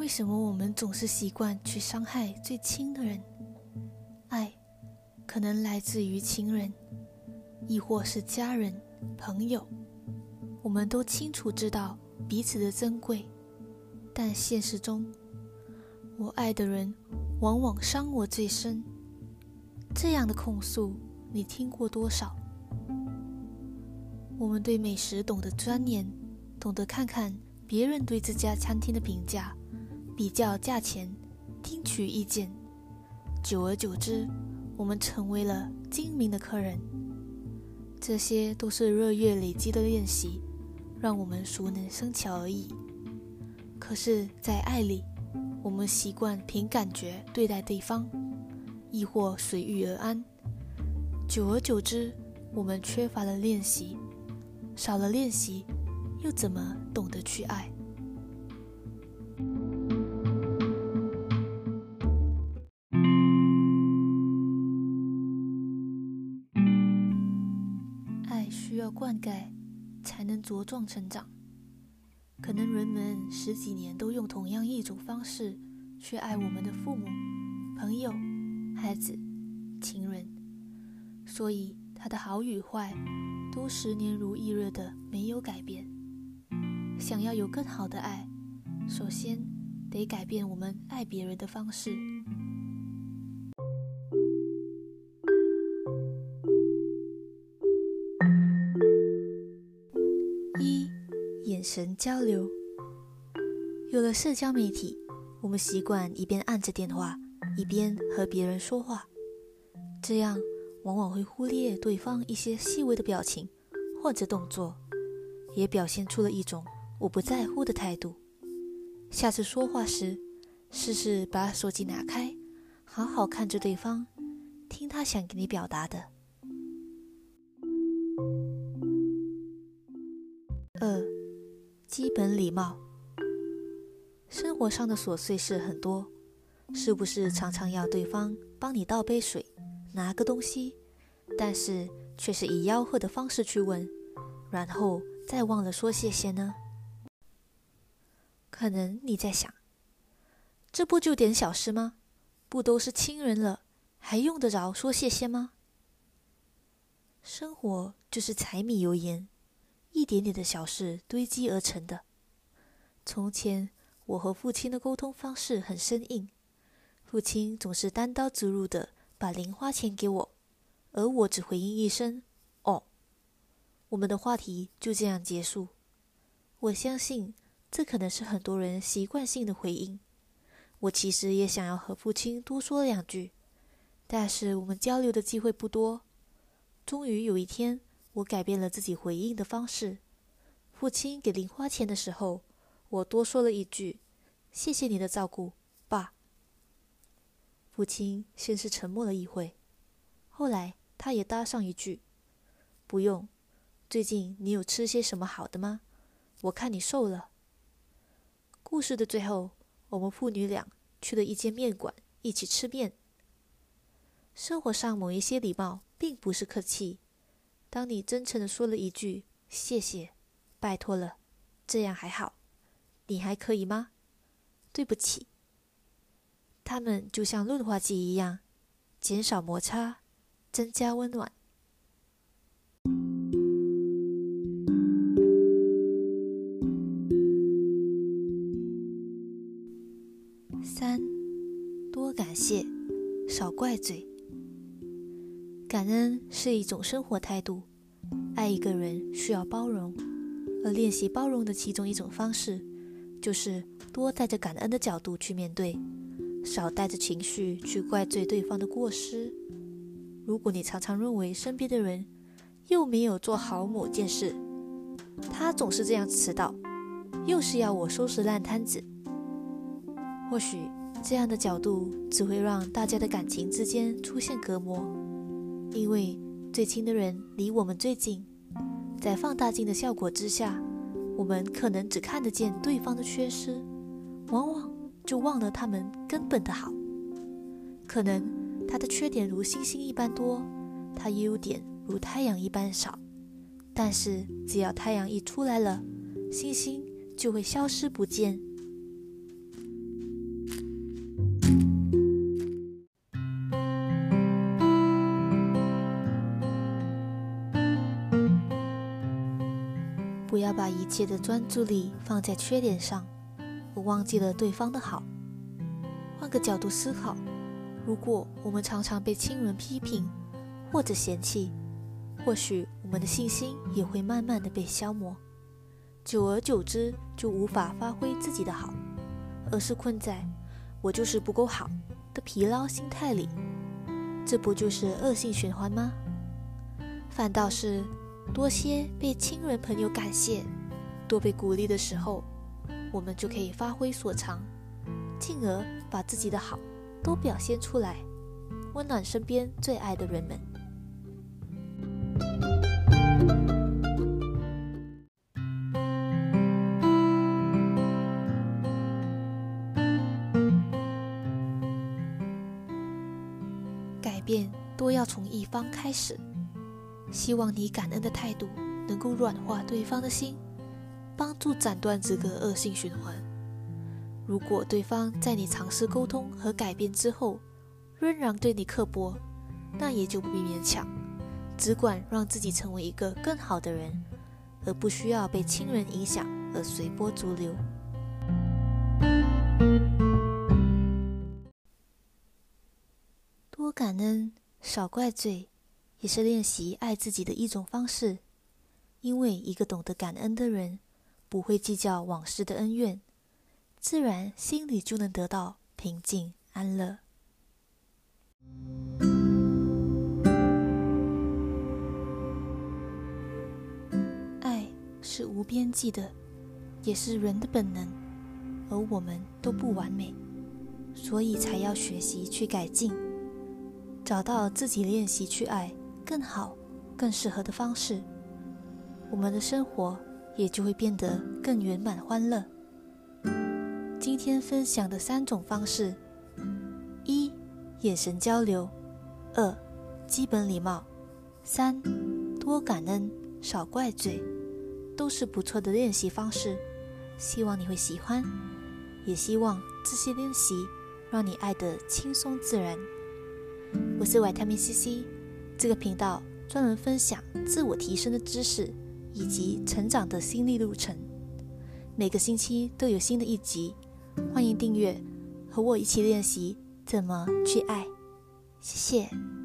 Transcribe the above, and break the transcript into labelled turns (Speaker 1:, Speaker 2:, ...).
Speaker 1: 为什么我们总是习惯去伤害最亲的人？爱可能来自于情人，亦或是家人、朋友。我们都清楚知道彼此的珍贵，但现实中，我爱的人往往伤我最深。这样的控诉，你听过多少？我们对美食懂得钻研，懂得看看别人对这家餐厅的评价。比较价钱，听取意见，久而久之，我们成为了精明的客人。这些都是日月累积的练习，让我们熟能生巧而已。可是，在爱里，我们习惯凭感觉对待对方，亦或随遇而安。久而久之，我们缺乏了练习，少了练习，又怎么懂得去爱？才能茁壮成长。可能人们十几年都用同样一种方式去爱我们的父母、朋友、孩子、情人，所以他的好与坏都十年如一日的没有改变。想要有更好的爱，首先得改变我们爱别人的方式。眼神交流，有了社交媒体，我们习惯一边按着电话，一边和别人说话，这样往往会忽略对方一些细微的表情或者动作，也表现出了一种我不在乎的态度。下次说话时，试试把手机拿开，好好看着对方，听他想给你表达的。二。基本礼貌。生活上的琐碎事很多，是不是常常要对方帮你倒杯水、拿个东西，但是却是以吆喝的方式去问，然后再忘了说谢谢呢？可能你在想，这不就点小事吗？不都是亲人了，还用得着说谢谢吗？生活就是柴米油盐。一点点的小事堆积而成的。从前，我和父亲的沟通方式很生硬，父亲总是单刀直入的把零花钱给我，而我只回应一声“哦”，我们的话题就这样结束。我相信这可能是很多人习惯性的回应。我其实也想要和父亲多说两句，但是我们交流的机会不多。终于有一天。我改变了自己回应的方式。父亲给零花钱的时候，我多说了一句：“谢谢你的照顾，爸。”父亲先是沉默了一会，后来他也搭上一句：“不用。最近你有吃些什么好的吗？我看你瘦了。”故事的最后，我们父女俩去了一间面馆，一起吃面。生活上某一些礼貌，并不是客气。当你真诚的说了一句“谢谢，拜托了”，这样还好，你还可以吗？对不起。他们就像润滑剂一样，减少摩擦，增加温暖。三，多感谢，少怪罪。感恩是一种生活态度，爱一个人需要包容，而练习包容的其中一种方式，就是多带着感恩的角度去面对，少带着情绪去怪罪对方的过失。如果你常常认为身边的人又没有做好某件事，他总是这样迟到，又是要我收拾烂摊子，或许这样的角度只会让大家的感情之间出现隔膜。因为最亲的人离我们最近，在放大镜的效果之下，我们可能只看得见对方的缺失，往往就忘了他们根本的好。可能他的缺点如星星一般多，他优点如太阳一般少，但是只要太阳一出来了，星星就会消失不见。不要把一切的专注力放在缺点上，而忘记了对方的好。换个角度思考，如果我们常常被亲人批评或者嫌弃，或许我们的信心也会慢慢的被消磨，久而久之就无法发挥自己的好，而是困在“我就是不够好”的疲劳心态里。这不就是恶性循环吗？反倒是多些被亲人朋友感谢，多被鼓励的时候，我们就可以发挥所长，进而把自己的好都表现出来，温暖身边最爱的人们。改变多要从一方开始。希望你感恩的态度能够软化对方的心，帮助斩断这个恶性循环。如果对方在你尝试沟通和改变之后，仍然对你刻薄，那也就不必勉强，只管让自己成为一个更好的人，而不需要被亲人影响而随波逐流。多感恩，少怪罪。也是练习爱自己的一种方式，因为一个懂得感恩的人，不会计较往事的恩怨，自然心里就能得到平静安乐。爱是无边际的，也是人的本能，而我们都不完美，所以才要学习去改进，找到自己练习去爱。更好、更适合的方式，我们的生活也就会变得更圆满欢乐。今天分享的三种方式：一、眼神交流；二、基本礼貌；三、多感恩、少怪罪，都是不错的练习方式。希望你会喜欢，也希望这些练习让你爱得轻松自然。我是维他命 C C。这个频道专门分享自我提升的知识以及成长的心历路程，每个星期都有新的一集，欢迎订阅，和我一起练习怎么去爱。谢谢。